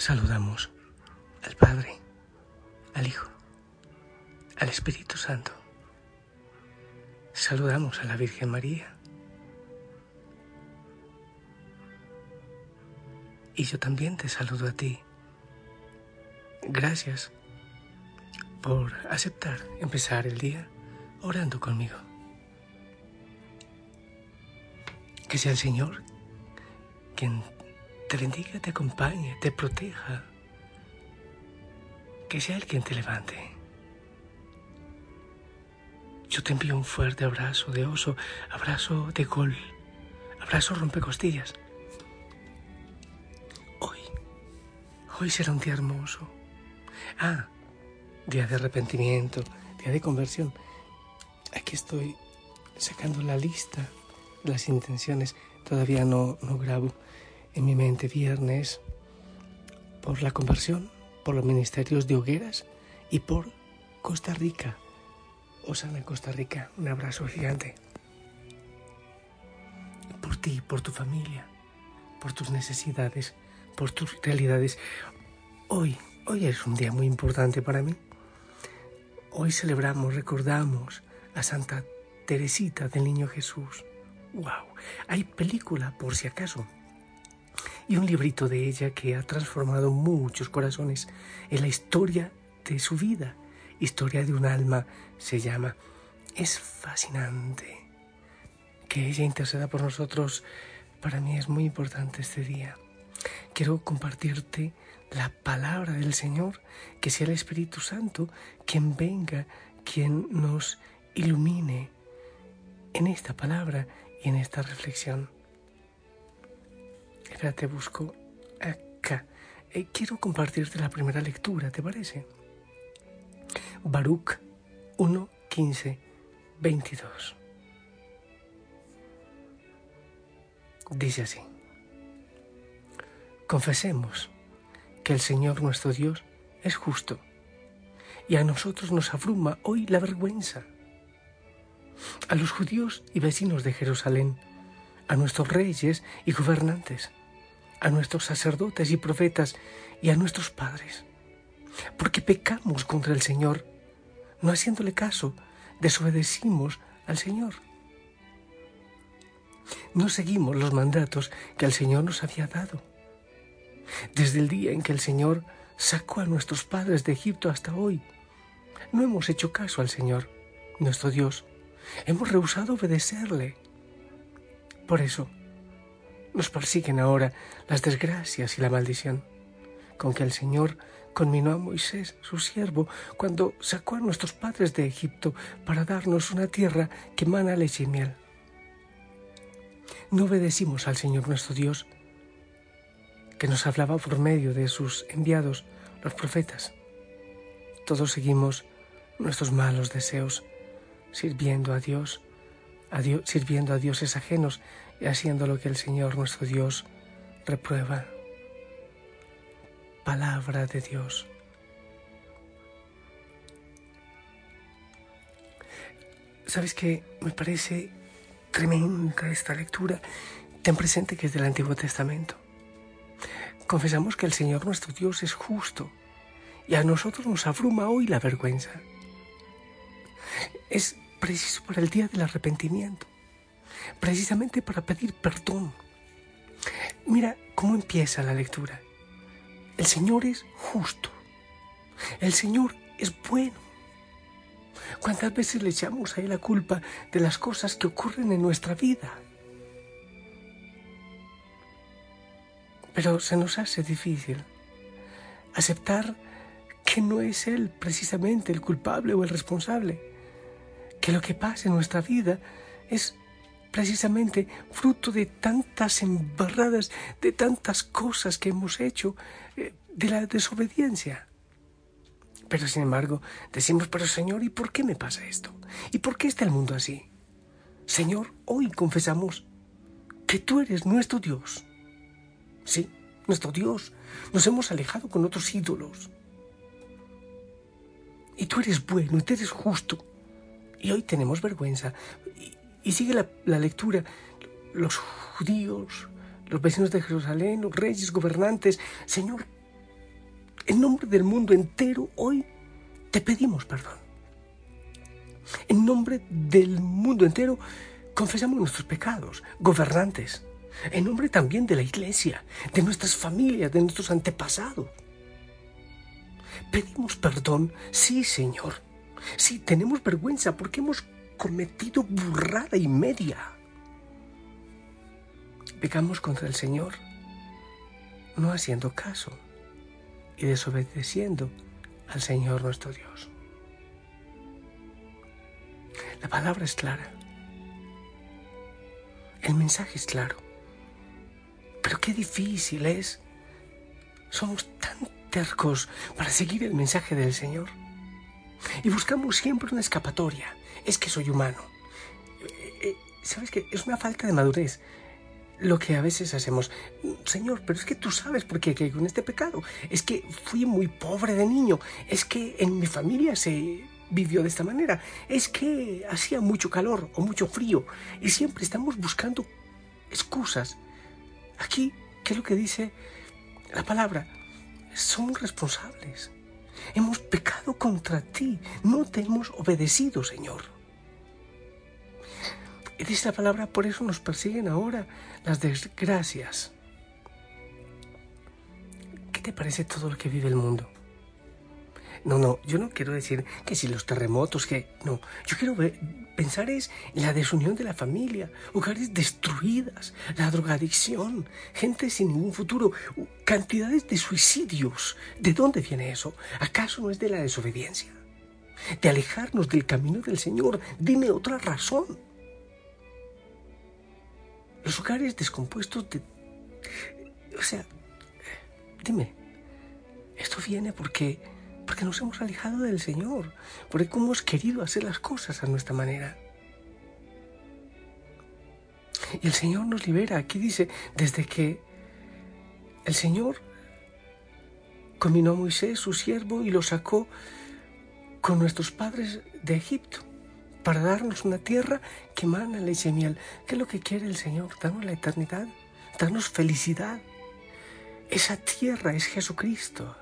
saludamos al Padre, al Hijo, al Espíritu Santo. Saludamos a la Virgen María. Y yo también te saludo a ti. Gracias por aceptar empezar el día orando conmigo. Que sea el Señor quien te bendiga, te acompañe, te proteja. Que sea Él quien te levante. Yo te envío un fuerte abrazo de oso, abrazo de gol, abrazo rompecostillas. Hoy, hoy será un día hermoso. Ah, día de arrepentimiento, día de conversión. Aquí estoy sacando la lista las intenciones. Todavía no, no grabo en mi mente viernes por la conversión, por los ministerios de hogueras y por Costa Rica. Osana Costa Rica, un abrazo gigante. Por ti, por tu familia, por tus necesidades, por tus realidades. Hoy, hoy es un día muy importante para mí. Hoy celebramos, recordamos a Santa Teresita del Niño Jesús. ¡Wow! Hay película por si acaso y un librito de ella que ha transformado muchos corazones en la historia de su vida. Historia de un alma se llama. Es fascinante que ella interceda por nosotros. Para mí es muy importante este día. Quiero compartirte la palabra del Señor, que sea el Espíritu Santo quien venga, quien nos ilumine en esta palabra y en esta reflexión te busco acá. Eh, quiero compartirte la primera lectura, ¿te parece? Baruch 1, 15, 22. Dice así. Confesemos que el Señor nuestro Dios es justo y a nosotros nos abruma hoy la vergüenza. A los judíos y vecinos de Jerusalén, a nuestros reyes y gobernantes, a nuestros sacerdotes y profetas y a nuestros padres, porque pecamos contra el Señor, no haciéndole caso, desobedecimos al Señor. No seguimos los mandatos que el Señor nos había dado. Desde el día en que el Señor sacó a nuestros padres de Egipto hasta hoy, no hemos hecho caso al Señor, nuestro Dios. Hemos rehusado obedecerle. Por eso, nos persiguen ahora las desgracias y la maldición, con que el Señor conminó a Moisés, su siervo, cuando sacó a nuestros padres de Egipto para darnos una tierra que mana leche y miel. No obedecimos al Señor nuestro Dios, que nos hablaba por medio de sus enviados, los profetas. Todos seguimos nuestros malos deseos, sirviendo a Dios, sirviendo a dioses ajenos y haciendo lo que el Señor nuestro Dios reprueba. Palabra de Dios. ¿Sabes qué? Me parece tremenda esta lectura. Ten presente que es del Antiguo Testamento. Confesamos que el Señor nuestro Dios es justo y a nosotros nos abruma hoy la vergüenza. Es preciso para el día del arrepentimiento precisamente para pedir perdón. Mira cómo empieza la lectura. El Señor es justo. El Señor es bueno. ¿Cuántas veces le echamos a Él la culpa de las cosas que ocurren en nuestra vida? Pero se nos hace difícil aceptar que no es Él precisamente el culpable o el responsable, que lo que pasa en nuestra vida es precisamente fruto de tantas embarradas, de tantas cosas que hemos hecho, eh, de la desobediencia. Pero sin embargo, decimos, pero Señor, ¿y por qué me pasa esto? ¿Y por qué está el mundo así? Señor, hoy confesamos que tú eres nuestro Dios. Sí, nuestro Dios. Nos hemos alejado con otros ídolos. Y tú eres bueno, y tú eres justo. Y hoy tenemos vergüenza. Y sigue la, lectura. Los judíos, los vecinos de Jerusalén, los reyes, gobernantes. Señor, En nombre del mundo entero, hoy te pedimos perdón. En nombre del mundo entero, confesamos nuestros pecados, gobernantes. En nombre también de la iglesia, de nuestras familias, de nuestros antepasados. Pedimos perdón, sí, Señor. Sí, tenemos vergüenza porque hemos cometido burrada y media. Pecamos contra el Señor, no haciendo caso y desobedeciendo al Señor nuestro Dios. La palabra es clara. El mensaje es claro. Pero qué difícil es. Somos tan tercos para seguir el mensaje del Señor. Y buscamos siempre una escapatoria. Es que soy humano. Eh, eh, ¿Sabes qué? Es una falta de madurez lo que a veces hacemos. Señor, pero es que tú sabes por qué caigo en este pecado. Es que fui muy pobre de niño. Es que en mi familia se vivió de esta manera. Es que hacía mucho calor o mucho frío. Y siempre estamos buscando excusas. Aquí, ¿qué es lo que dice la palabra? Somos responsables. Hemos pecado contra ti. No te hemos obedecido, Señor. Y dice la palabra, por eso nos persiguen ahora las desgracias. ¿Qué te parece todo lo que vive el mundo? No, no, yo no quiero decir que si los terremotos, que no, yo quiero pensar es la desunión de la familia, hogares destruidas, la drogadicción, gente sin ningún futuro, cantidades de suicidios. ¿De dónde viene eso? ¿Acaso no es de la desobediencia? De alejarnos del camino del Señor. Dime otra razón. Los hogares descompuestos de... O sea, dime, esto viene porque porque nos hemos alejado del Señor, porque hemos querido hacer las cosas a nuestra manera. Y el Señor nos libera. Aquí dice, desde que el Señor combinó a Moisés, su siervo, y lo sacó con nuestros padres de Egipto para darnos una tierra que mana leche y miel. ¿Qué es lo que quiere el Señor? Darnos la eternidad, darnos felicidad. Esa tierra es Jesucristo.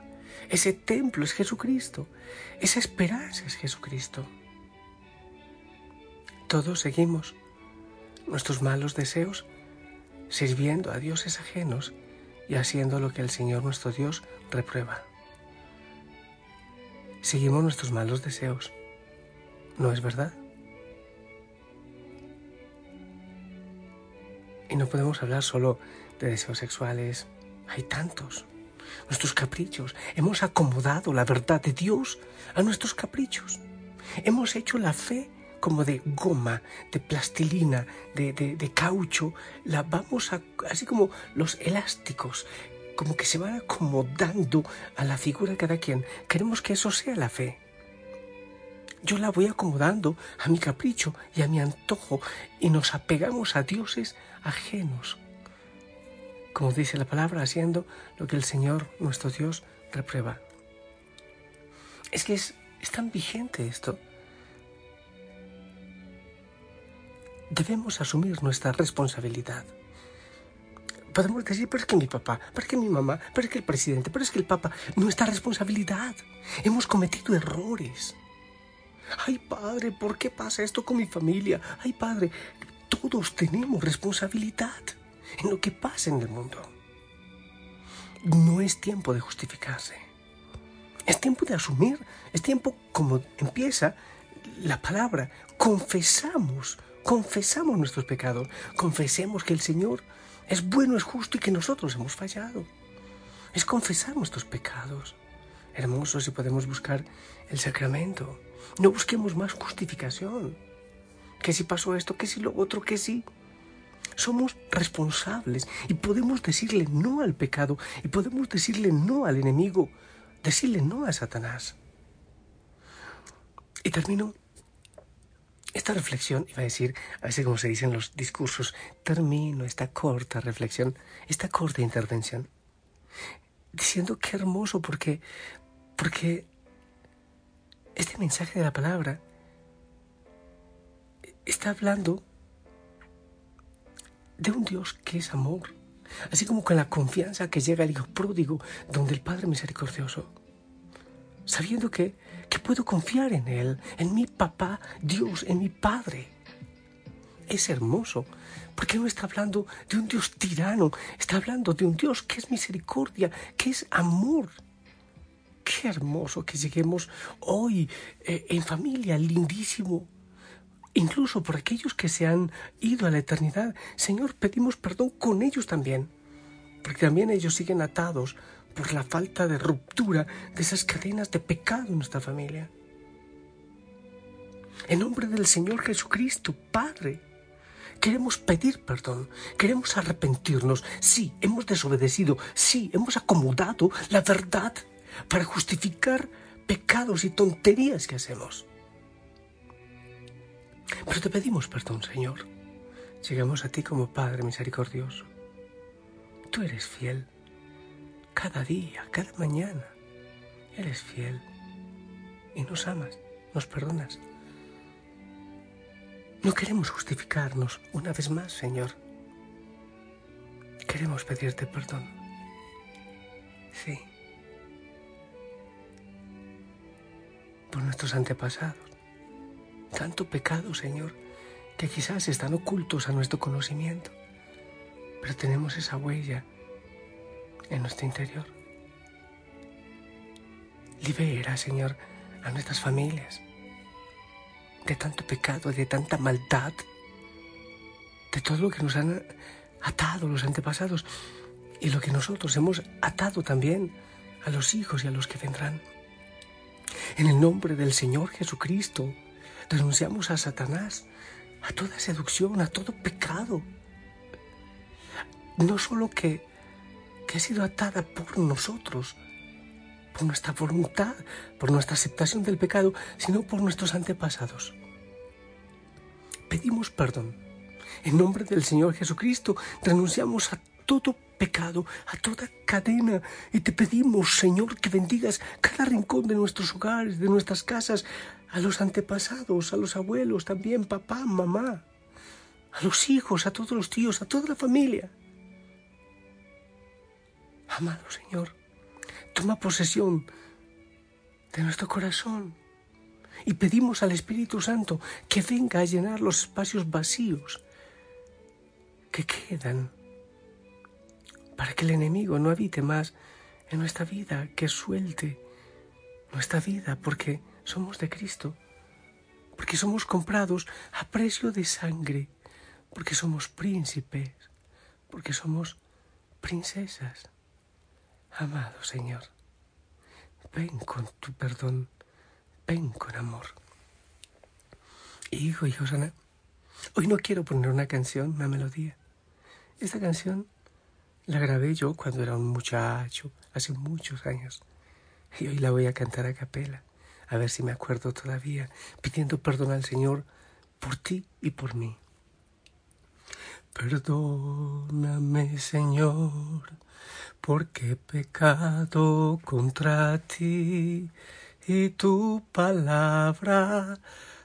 Ese templo es Jesucristo. Esa esperanza es Jesucristo. Todos seguimos nuestros malos deseos sirviendo a dioses ajenos y haciendo lo que el Señor nuestro Dios reprueba. Seguimos nuestros malos deseos. ¿No es verdad? Y no podemos hablar solo de deseos sexuales. Hay tantos nuestros caprichos. Hemos acomodado la verdad de Dios a nuestros caprichos. Hemos hecho la fe como de goma, de plastilina, de, caucho. La vamos a, así como los elásticos, como que se van acomodando a la figura de cada quien. Queremos que eso sea la fe. Yo la voy acomodando a mi capricho y a mi antojo y nos apegamos a dioses ajenos como dice la palabra, haciendo lo que el Señor, nuestro Dios, reprueba. Es que es, tan vigente esto. Debemos asumir nuestra responsabilidad. Podemos decir, pero es que mi papá, pero es que mi mamá, pero es que el presidente, pero es que el papa, nuestra responsabilidad. Hemos cometido errores. Ay, padre, ¿por qué pasa esto con mi familia? Ay, padre, todos tenemos responsabilidad en lo que pasa en el mundo. No es tiempo de justificarse. Es tiempo de asumir. Es tiempo, como empieza la palabra, confesamos, confesamos nuestros pecados. Confesemos que el Señor es bueno, es justo y que nosotros hemos fallado. Es confesar nuestros pecados. Hermosos si podemos buscar el sacramento. No busquemos más justificación. Que si pasó esto, que si lo otro, que si somos responsables y podemos decirle no al pecado y podemos decirle no al enemigo, decirle no a Satanás. Y termino esta reflexión, iba a decir, a veces como se dice en los discursos, termino esta corta reflexión, esta corta intervención, diciendo qué hermoso porque, porque este mensaje de la palabra está hablando de un Dios que es amor, así como con la confianza que llega el Hijo pródigo, donde el Padre misericordioso, sabiendo que, que puedo confiar en Él, en mi papá, Dios, en mi Padre. Es hermoso, porque no está hablando de un Dios tirano, está hablando de un Dios que es misericordia, que es amor. Qué hermoso que lleguemos hoy eh, en familia, lindísimo incluso por aquellos que se han ido a la eternidad. Señor, pedimos perdón con ellos también, porque también ellos siguen atados por la falta de ruptura de esas cadenas de pecado en nuestra familia. En nombre del Señor Jesucristo, Padre, queremos pedir perdón, queremos arrepentirnos. Sí, hemos desobedecido, sí, hemos acomodado la verdad para justificar pecados y tonterías que hacemos. Pero te pedimos perdón, Señor. Llegamos a ti como Padre misericordioso. Tú eres fiel. Cada día, cada mañana. Eres fiel. Y nos amas, nos perdonas. No queremos justificarnos una vez más, Señor. Queremos pedirte perdón. Sí. Por nuestros antepasados tanto pecado, Señor, que quizás están ocultos a nuestro conocimiento, pero tenemos esa huella en nuestro interior. Libera, Señor, a nuestras familias de tanto pecado, de tanta maldad, de todo lo que nos han atado los antepasados y lo que nosotros hemos atado también a los hijos y a los que vendrán. En el nombre del Señor Jesucristo, Renunciamos a Satanás, a toda seducción, a todo pecado. No solo que, que ha sido atada por nosotros, por nuestra voluntad, por nuestra aceptación del pecado, sino por nuestros antepasados. Pedimos perdón. En nombre del Señor Jesucristo renunciamos a todo pecado, a toda cadena. Y te pedimos, Señor, que bendigas cada rincón de nuestros hogares, de nuestras casas, a los antepasados, a los abuelos también, papá, mamá, a los hijos, a todos los tíos, a toda la familia. Amado Señor, toma posesión de nuestro corazón y pedimos al Espíritu Santo que venga a llenar los espacios vacíos que quedan para que el enemigo no habite más en nuestra vida, que suelte nuestra vida, porque somos de Cristo, porque somos comprados a precio de sangre, porque somos príncipes, porque somos princesas. Amado Señor, ven con tu perdón, ven con amor. Hijo y hoy no quiero poner una canción, una melodía. Esta canción la grabé yo cuando era un muchacho, hace muchos años. Y hoy la voy a cantar a capela, a ver si me acuerdo todavía, pidiendo perdón al Señor por ti y por mí. Perdóname, Señor, porque he pecado contra ti y tu palabra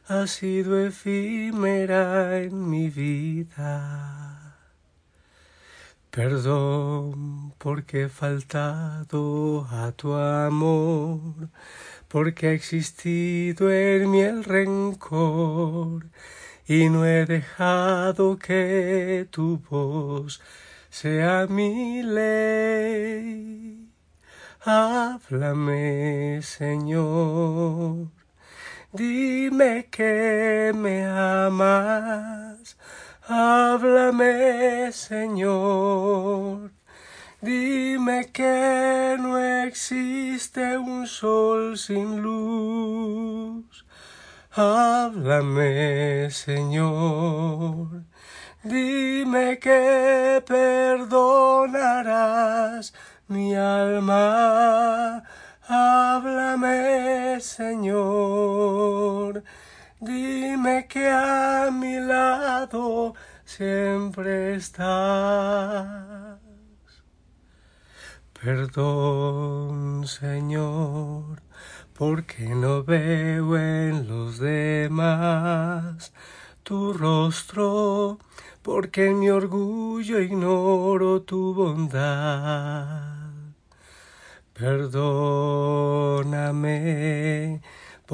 ha sido efímera en mi vida. Perdón porque he faltado a tu amor, porque ha existido en mí el rencor y no he dejado que tu voz sea mi ley. Háblame, Señor, dime que me amas Háblame, Señor. Dime que no existe un sol sin luz. Háblame, Señor. Dime que perdonarás mi alma. Háblame, Señor. Dime que a mi lado siempre estás. Perdón, Señor, porque no veo en los demás tu rostro, porque en mi orgullo ignoro tu bondad. Perdóname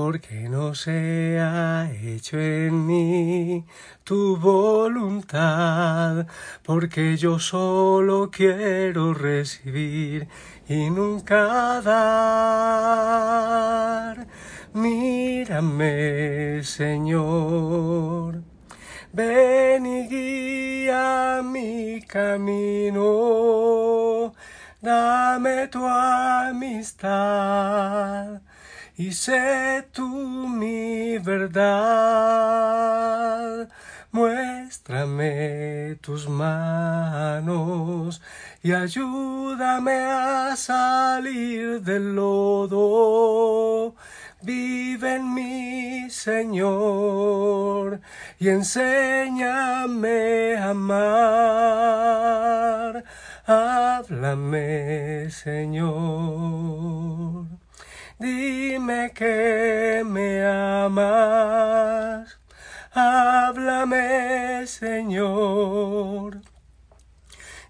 porque no se ha hecho en mí tu voluntad, porque yo solo quiero recibir y nunca dar. Mírame, Señor, ven y guía mi camino, dame tu amistad y sé tú mi verdad. Muéstrame tus manos y ayúdame a salir del lodo. Vive en mí, Señor, y enséñame a amar. Háblame, Señor. Dime que me amas. Háblame, Señor.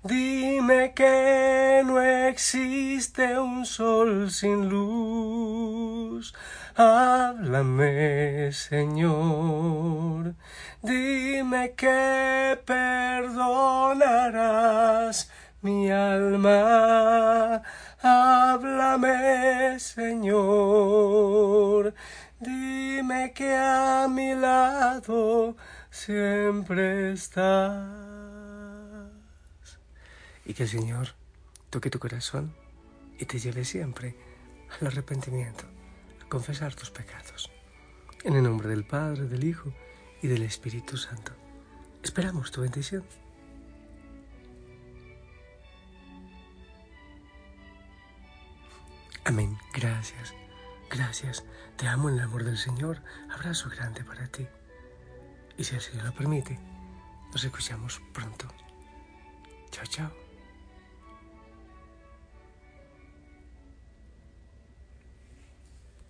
Dime que no existe un sol sin luz. Háblame, Señor. Dime que perdonarás mi alma. Háblame, Señor. Dime que a mi lado siempre estás. Y que el Señor toque tu corazón y te lleve siempre al arrepentimiento, a confesar tus pecados. En el nombre del Padre, del Hijo y del Espíritu Santo. Esperamos tu bendición. Amén. Gracias. Gracias. Te amo en el amor del Señor. Abrazo grande para ti. Y si el Señor lo permite, nos escuchamos pronto. Chao, chao.